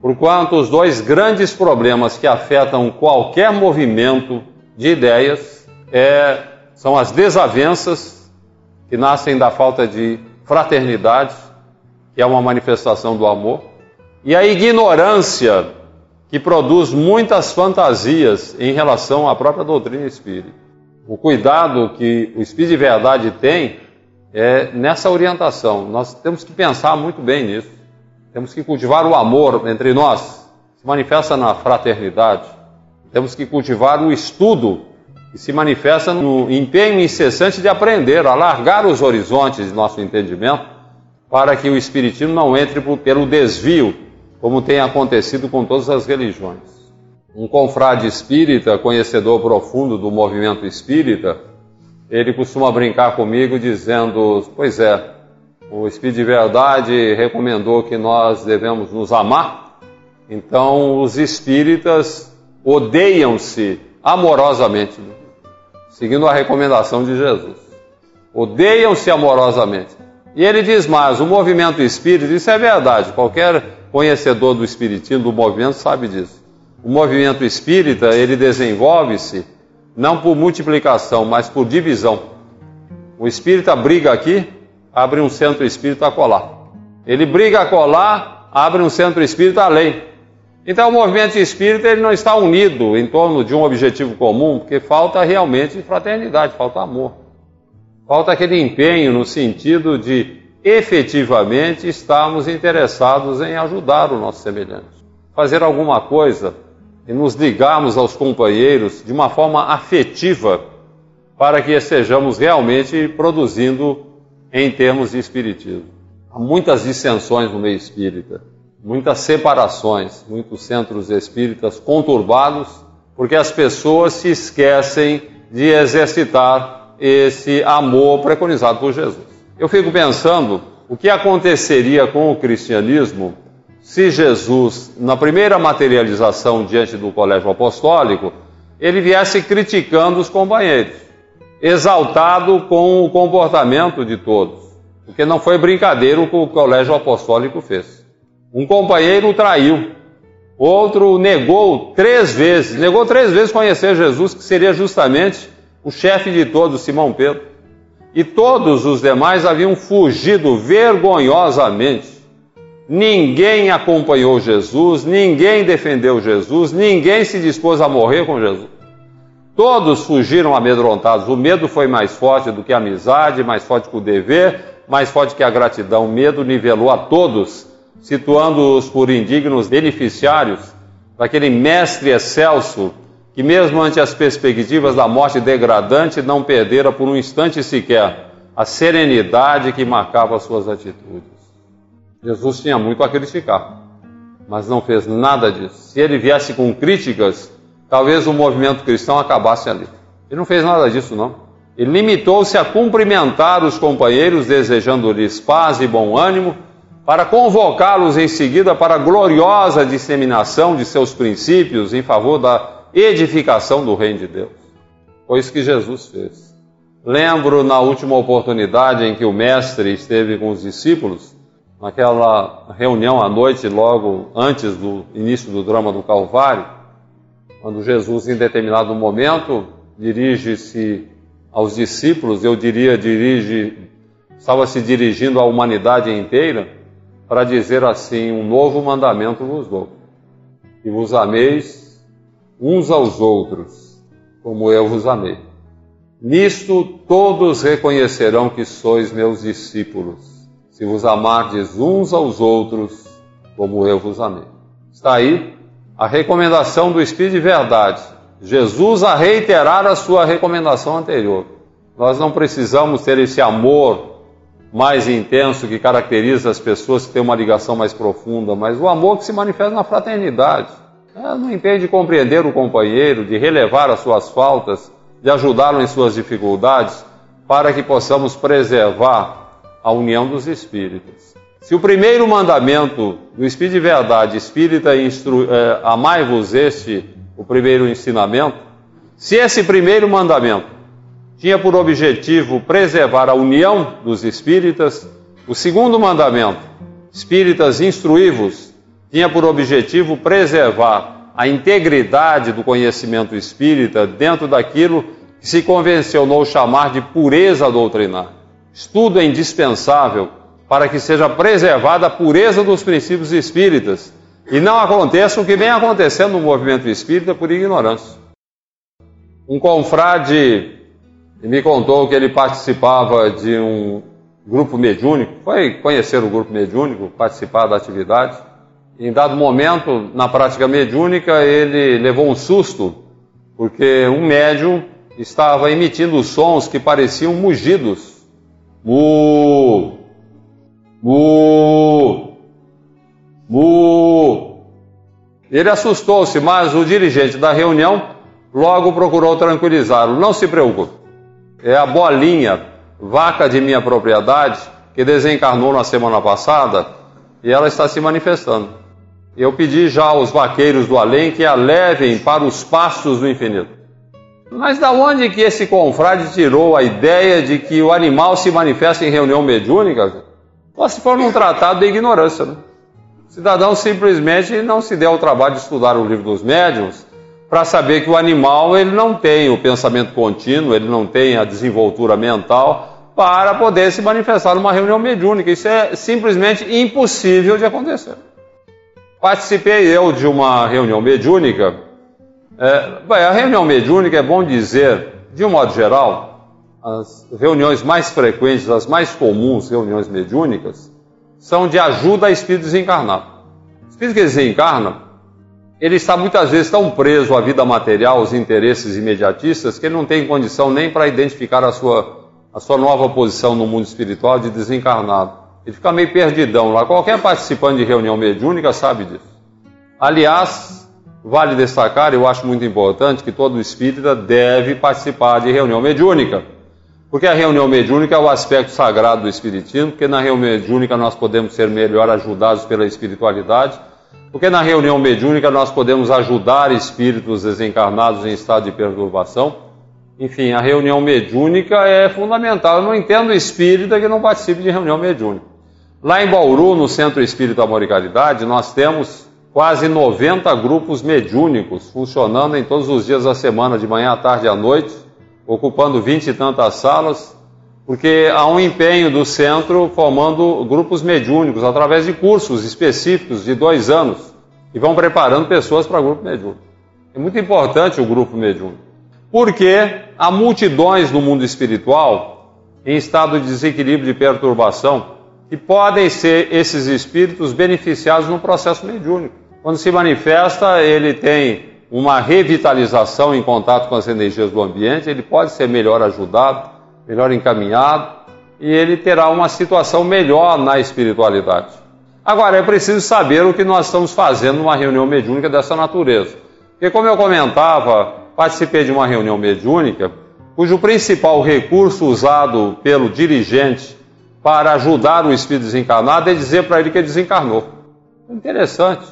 porquanto os dois grandes problemas que afetam qualquer movimento de ideias é, são as desavenças que nascem da falta de fraternidade, que é uma manifestação do amor, e a ignorância que produz muitas fantasias em relação à própria doutrina espírita. O cuidado que o Espírito de Verdade tem é nessa orientação. Nós temos que pensar muito bem nisso. Temos que cultivar o amor entre nós, se manifesta na fraternidade. Temos que cultivar o estudo, que se manifesta no empenho incessante de aprender, alargar os horizontes de nosso entendimento, para que o Espiritismo não entre pelo desvio como tem acontecido com todas as religiões. Um confrade espírita, conhecedor profundo do movimento espírita, ele costuma brincar comigo dizendo: Pois é, o Espírito de Verdade recomendou que nós devemos nos amar, então os espíritas odeiam-se amorosamente, seguindo a recomendação de Jesus. Odeiam-se amorosamente. E ele diz mais: o movimento espírita, isso é verdade, qualquer conhecedor do espiritismo, do movimento, sabe disso. O movimento espírita, ele desenvolve-se não por multiplicação, mas por divisão. O espírita briga aqui, abre um centro espírita colar. Ele briga a colar, abre um centro espírita além. Então o movimento espírita ele não está unido em torno de um objetivo comum, porque falta realmente fraternidade, falta amor. Falta aquele empenho no sentido de efetivamente estarmos interessados em ajudar o nosso semelhante. Fazer alguma coisa e nos ligarmos aos companheiros de uma forma afetiva para que estejamos realmente produzindo em termos de espiritismo. Há muitas dissensões no meio espírita, muitas separações, muitos centros espíritas conturbados, porque as pessoas se esquecem de exercitar esse amor preconizado por Jesus. Eu fico pensando o que aconteceria com o cristianismo se Jesus, na primeira materialização diante do colégio apostólico, ele viesse criticando os companheiros, exaltado com o comportamento de todos, porque não foi brincadeira o que o colégio apostólico fez. Um companheiro o traiu, outro negou três vezes, negou três vezes conhecer Jesus, que seria justamente o chefe de todos, Simão Pedro. E todos os demais haviam fugido vergonhosamente Ninguém acompanhou Jesus, ninguém defendeu Jesus, ninguém se dispôs a morrer com Jesus. Todos fugiram amedrontados. O medo foi mais forte do que a amizade, mais forte que o dever, mais forte que a gratidão. O medo nivelou a todos, situando-os por indignos beneficiários daquele mestre excelso que, mesmo ante as perspectivas da morte degradante, não perdera por um instante sequer a serenidade que marcava suas atitudes. Jesus tinha muito a criticar, mas não fez nada disso. Se ele viesse com críticas, talvez o movimento cristão acabasse ali. Ele não fez nada disso, não. Ele limitou-se a cumprimentar os companheiros, desejando-lhes paz e bom ânimo, para convocá-los em seguida para a gloriosa disseminação de seus princípios em favor da edificação do reino de Deus. Foi isso que Jesus fez. Lembro na última oportunidade em que o Mestre esteve com os discípulos, naquela reunião à noite, logo antes do início do drama do Calvário, quando Jesus, em determinado momento, dirige-se aos discípulos, eu diria, dirige, estava se dirigindo à humanidade inteira, para dizer assim: um novo mandamento vos dou, que vos ameis uns aos outros, como eu vos amei. Nisto todos reconhecerão que sois meus discípulos se vos amardes uns aos outros, como eu vos amei. Está aí a recomendação do Espírito de verdade. Jesus a reiterar a sua recomendação anterior. Nós não precisamos ter esse amor mais intenso que caracteriza as pessoas que têm uma ligação mais profunda, mas o amor que se manifesta na fraternidade. É, não impede de compreender o companheiro, de relevar as suas faltas, de ajudá-lo em suas dificuldades, para que possamos preservar a união dos espíritos. Se o primeiro mandamento do Espírito de Verdade, Espírita, instru... é, amai-vos este, o primeiro ensinamento, se esse primeiro mandamento tinha por objetivo preservar a união dos espíritas, o segundo mandamento, espíritas instruí-vos, tinha por objetivo preservar a integridade do conhecimento espírita dentro daquilo que se convencionou chamar de pureza doutrinária. Estudo é indispensável para que seja preservada a pureza dos princípios espíritas e não aconteça o que vem acontecendo no movimento espírita por ignorância. Um confrade me contou que ele participava de um grupo mediúnico, foi conhecer o grupo mediúnico, participar da atividade. Em dado momento, na prática mediúnica, ele levou um susto, porque um médium estava emitindo sons que pareciam mugidos Mu! Mu! Mu! Ele assustou-se, mas o dirigente da reunião logo procurou tranquilizá-lo. Não se preocupe. É a bolinha, vaca de minha propriedade, que desencarnou na semana passada e ela está se manifestando. Eu pedi já aos vaqueiros do além que a levem para os pastos do infinito. Mas da onde que esse confrade tirou a ideia de que o animal se manifesta em reunião mediúnica? Só se for num tratado de ignorância, né? O cidadão simplesmente não se deu ao trabalho de estudar o livro dos médiuns para saber que o animal ele não tem o pensamento contínuo, ele não tem a desenvoltura mental para poder se manifestar numa reunião mediúnica. Isso é simplesmente impossível de acontecer. Participei eu de uma reunião mediúnica. É, bem, a reunião mediúnica é bom dizer, de um modo geral, as reuniões mais frequentes, as mais comuns reuniões mediúnicas, são de ajuda a espírito desencarnado. O espírito que desencarna, ele está muitas vezes tão preso à vida material, aos interesses imediatistas, que ele não tem condição nem para identificar a sua, a sua nova posição no mundo espiritual de desencarnado. Ele fica meio perdidão lá. Qualquer participante de reunião mediúnica sabe disso. Aliás, vale destacar, eu acho muito importante, que todo espírita deve participar de reunião mediúnica. Porque a reunião mediúnica é o aspecto sagrado do espiritismo, porque na reunião mediúnica nós podemos ser melhor ajudados pela espiritualidade porque na reunião mediúnica nós podemos ajudar espíritos desencarnados em estado de perturbação. Enfim, a reunião mediúnica é fundamental. Eu não entendo espírita que não participe de reunião mediúnica. Lá em Bauru, no Centro Espírita Amor e Caridade, nós temos quase 90 grupos mediúnicos funcionando em todos os dias da semana, de manhã à tarde e à noite, ocupando vinte e tantas salas, porque há um empenho do centro formando grupos mediúnicos através de cursos específicos de dois anos e vão preparando pessoas para grupo mediúnico. É muito importante o grupo mediúnico, porque há multidões no mundo espiritual em estado de desequilíbrio de perturbação que podem ser esses espíritos beneficiados no processo mediúnico. Quando se manifesta, ele tem uma revitalização em contato com as energias do ambiente, ele pode ser melhor ajudado, melhor encaminhado e ele terá uma situação melhor na espiritualidade. Agora, é preciso saber o que nós estamos fazendo numa reunião mediúnica dessa natureza. Porque, como eu comentava, participei de uma reunião mediúnica cujo principal recurso usado pelo dirigente para ajudar o espírito desencarnado é dizer para ele que ele desencarnou. Interessante.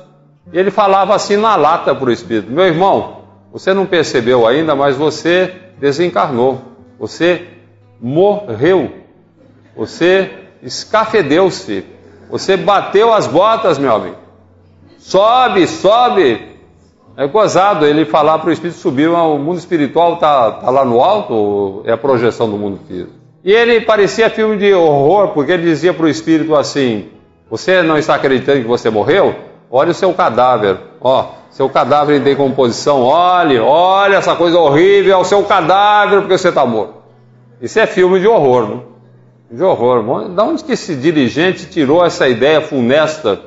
E ele falava assim na lata para o espírito: Meu irmão, você não percebeu ainda, mas você desencarnou. Você morreu. Você escafedeu-se. Você bateu as botas, meu amigo. Sobe, sobe. É gozado ele falar para o espírito subir. O mundo espiritual está tá lá no alto, é a projeção do mundo físico. E ele parecia filme de horror, porque ele dizia para o espírito assim: Você não está acreditando que você morreu? Olha o seu cadáver. Ó, seu cadáver em decomposição. Olhe, olha essa coisa horrível, é o seu cadáver porque você está morto. Isso é filme de horror, né? De horror. Da onde que esse dirigente tirou essa ideia funesta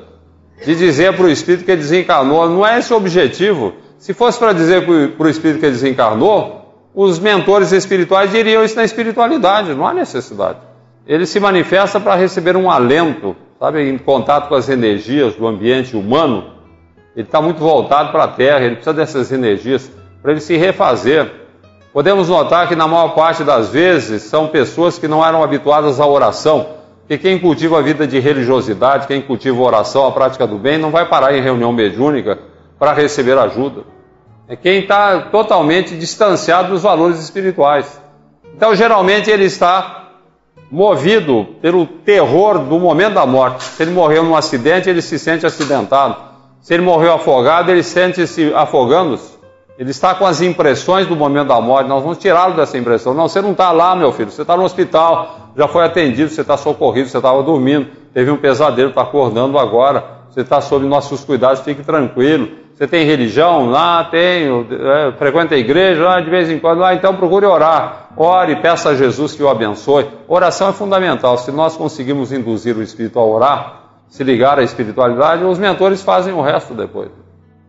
de dizer para o espírito que desencarnou? Não é esse o objetivo. Se fosse para dizer para o espírito que desencarnou, os mentores espirituais diriam isso na espiritualidade, não há necessidade. Ele se manifesta para receber um alento, sabe, em contato com as energias do ambiente humano. Ele está muito voltado para a Terra, ele precisa dessas energias para ele se refazer. Podemos notar que na maior parte das vezes são pessoas que não eram habituadas à oração, que quem cultiva a vida de religiosidade, quem cultiva a oração, a prática do bem, não vai parar em reunião mediúnica para receber ajuda. É quem está totalmente distanciado dos valores espirituais. Então, geralmente, ele está movido pelo terror do momento da morte. Se ele morreu num acidente, ele se sente acidentado. Se ele morreu afogado, ele sente-se afogando-se. Ele está com as impressões do momento da morte, nós vamos tirá-lo dessa impressão. Não, você não está lá, meu filho, você está no hospital, já foi atendido, você está socorrido, você estava dormindo, teve um pesadelo, está acordando agora, você está sob nossos cuidados, fique tranquilo. Você tem religião? Ah, tenho. É, frequenta a igreja? Ah, de vez em quando. Ah, então procure orar. Ore, peça a Jesus que o abençoe. Oração é fundamental. Se nós conseguimos induzir o espírito a orar, se ligar à espiritualidade, os mentores fazem o resto depois.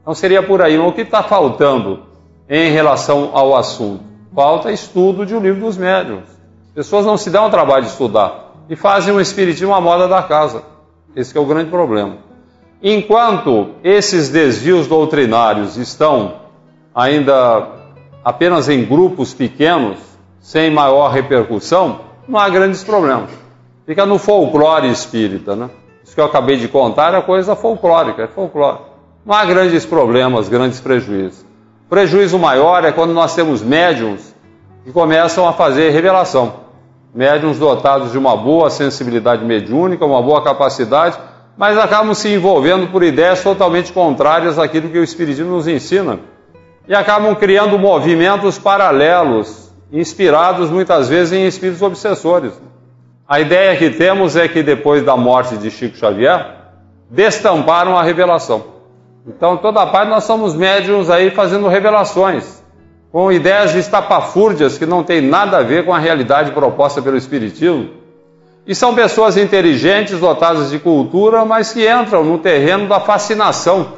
Então seria por aí. O que está faltando em relação ao assunto? Falta estudo de um livro dos médiuns. Pessoas não se dão ao trabalho de estudar e fazem o espiritismo a moda da casa. Esse é o grande problema. Enquanto esses desvios doutrinários estão ainda apenas em grupos pequenos, sem maior repercussão, não há grandes problemas. Fica no folclore espírita, né? Isso que eu acabei de contar é coisa folclórica, é folclore. Não há grandes problemas, grandes prejuízos. O prejuízo maior é quando nós temos médiums que começam a fazer revelação. Médiums dotados de uma boa sensibilidade mediúnica, uma boa capacidade, mas acabam se envolvendo por ideias totalmente contrárias àquilo que o Espiritismo nos ensina. E acabam criando movimentos paralelos, inspirados muitas vezes em espíritos obsessores. A ideia que temos é que depois da morte de Chico Xavier, destamparam a revelação. Então, toda parte nós somos médiums aí fazendo revelações, com ideias estapafúrdias que não tem nada a ver com a realidade proposta pelo Espiritismo. E são pessoas inteligentes, dotadas de cultura, mas que entram no terreno da fascinação,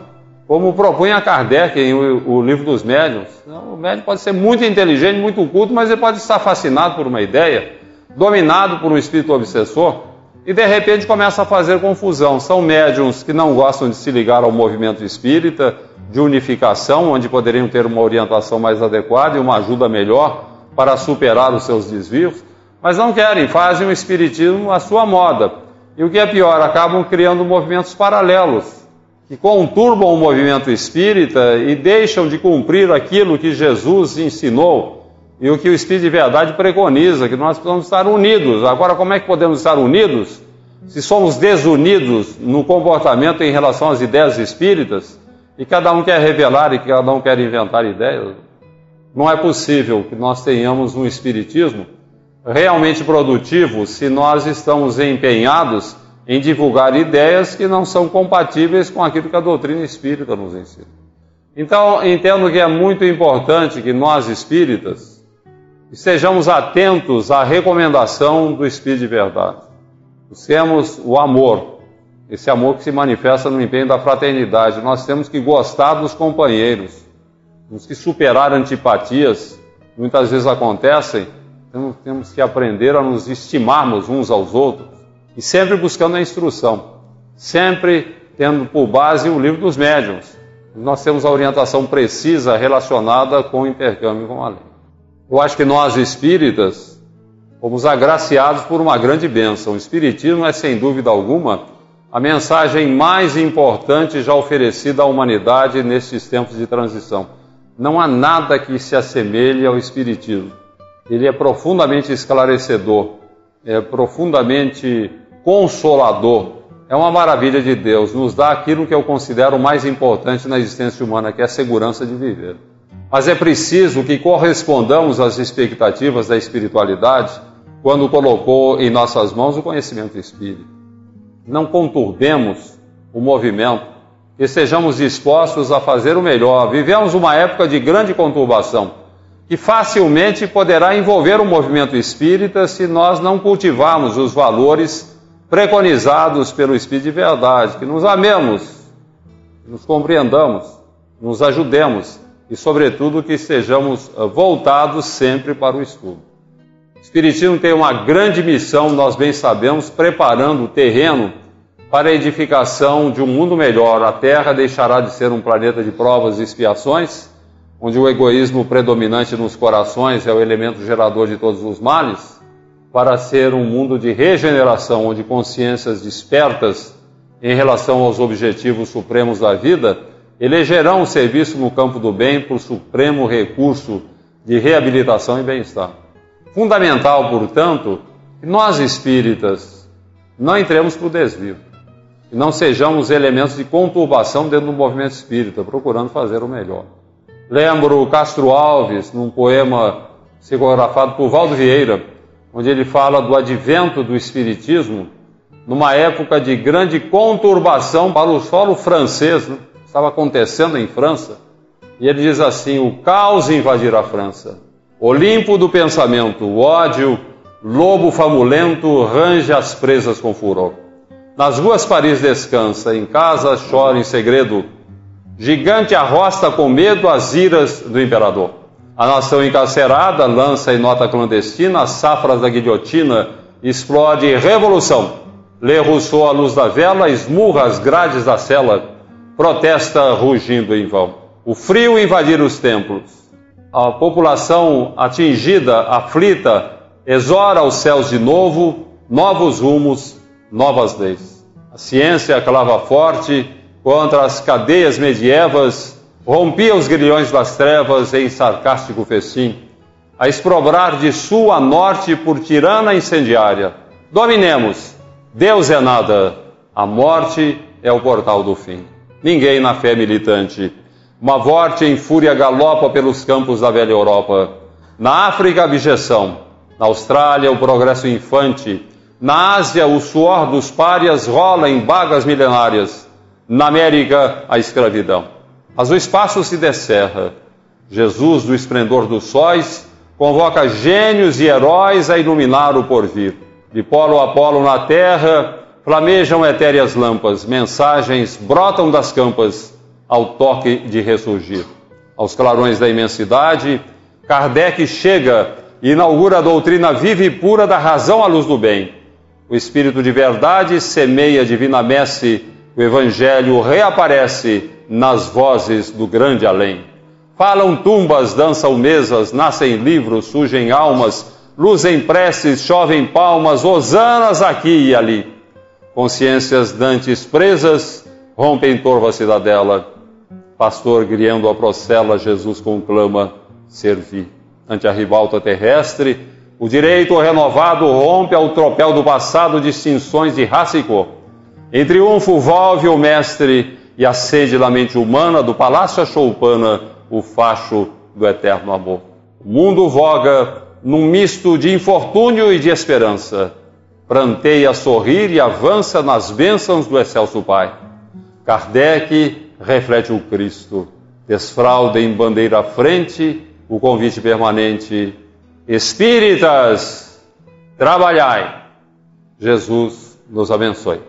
como propunha Kardec em o, livro dos médiuns. O médium pode ser muito inteligente, muito culto, mas ele pode estar fascinado por uma ideia, dominado por um espírito obsessor, e de repente começa a fazer confusão. São médiums que não gostam de se ligar ao movimento espírita, de unificação, onde poderiam ter uma orientação mais adequada e uma ajuda melhor para superar os seus desvios mas não querem, fazem o espiritismo à sua moda. E o que é pior, acabam criando movimentos paralelos, que conturbam o movimento espírita e deixam de cumprir aquilo que Jesus ensinou e o que o Espírito de Verdade preconiza, que nós precisamos estar unidos. Agora, como é que podemos estar unidos se somos desunidos no comportamento em relação às ideias espíritas e cada um quer revelar e cada um quer inventar ideias? Não é possível que nós tenhamos um espiritismo realmente produtivo se nós estamos empenhados em divulgar ideias que não são compatíveis com aquilo que a doutrina espírita nos ensina. Então, entendo que é muito importante que nós espíritas estejamos atentos à recomendação do Espírito de Verdade. Busquemos o amor, esse amor que se manifesta no empenho da fraternidade. Nós temos que gostar dos companheiros, temos que superar antipatias, muitas vezes acontecem, então, temos que aprender a nos estimarmos uns aos outros e sempre buscando a instrução, sempre tendo por base o livro dos médiuns. Nós temos a orientação precisa relacionada com o intercâmbio com a lei. Eu acho que nós espíritas fomos agraciados por uma grande bênção. O Espiritismo é, sem dúvida alguma, a mensagem mais importante já oferecida à humanidade nestes tempos de transição. Não há nada que se assemelhe ao Espiritismo ele é profundamente esclarecedor, é profundamente consolador. É uma maravilha de Deus, nos dá aquilo que eu considero mais importante na existência humana, que é a segurança de viver. Mas é preciso que correspondamos às expectativas da espiritualidade quando colocou em nossas mãos o conhecimento espírita. Não conturbemos o movimento, que sejamos dispostos a fazer o melhor. Vivemos uma época de grande conturbação que facilmente poderá envolver o movimento espírita se nós não cultivarmos os valores preconizados pelo Espírito de Verdade, que nos amemos, nos compreendamos, nos ajudemos e, sobretudo, que estejamos eh, voltados sempre para o estudo. O Espiritismo tem uma grande missão, nós bem sabemos, preparando o terreno para a edificação de um mundo melhor. A Terra deixará de ser um planeta de provas e expiações onde o egoísmo predominante nos corações é o elemento gerador de todos os males, para ser um mundo de regeneração, onde consciências despertas em relação aos objetivos supremos da vida elegerão o serviço no campo do bem por supremo recurso de reabilitação e bem-estar. Fundamental, portanto, que nós espíritas não entremos para o desvio e não sejamos elementos de conturbação dentro do movimento espírita, procurando fazer o melhor. Lembro Castro Alves, num poema psicografado por Valdo Vieira, onde ele fala do advento do Espiritismo numa época de grande conturbação para o solo francês, né? estava acontecendo em França. E ele diz assim: o caos invadirá a França. Olimpo do pensamento, o ódio, lobo famulento, range as presas com furor. Nas ruas Paris descansa, em casa chora em segredo Gigante arrosta com medo as iras do imperador. A nação encarcerada lança em nota clandestina as safras da guilhotina, explode revolução. Lê Rousseau à luz da vela, esmurra as grades da cela, protesta rugindo em vão. O frio invadir os templos. A população atingida, aflita, exora os céus de novo, novos rumos, novas leis. A ciência clava forte, contra as cadeias medievas rompia os grilhões das trevas em sarcástico festim, a exprobrar de sul a norte por tirana incendiária. Dominemos, Deus é nada, a morte é o portal do fim. Ninguém na fé militante. Uma morte em fúria galopa pelos campos da velha Europa. Na África, a abjeção. Na Austrália, o progresso infante. Na Ásia, o suor dos párias rola em bagas milenárias. Na América, a escravidão. Mas o espaço se descerra. Jesus, do esplendor dos sóis, convoca gênios e heróis a iluminar o porvir. De polo a polo na terra, flamejam etéreas lampas, mensagens brotam das campas ao toque de ressurgir. Aos clarões da imensidade, Kardec chega e inaugura a doutrina viva e pura da razão à luz do bem. O Espírito de verdade semeia a divina messe, o Evangelho reaparece nas vozes do grande além. Falam tumbas, dançam mesas, nascem livros, surgem almas, luzem preces, chovem palmas, hosanas aqui e ali. Consciências dantes presas, rompem torva cidadela. Pastor guiando a procela, Jesus conclama, servi. Ante a ribalta terrestre, o direito renovado rompe ao tropel do passado distinções de raça e cor. Em triunfo volve o mestre e acende na mente humana do palácio a choupana o facho do eterno amor. O mundo voga num misto de infortúnio e de esperança. Pranteia a sorrir e avança nas bênçãos do excelso Pai. Kardec reflete o Cristo. Desfralda em bandeira à frente o convite permanente: Espíritas, trabalhai. Jesus nos abençoe.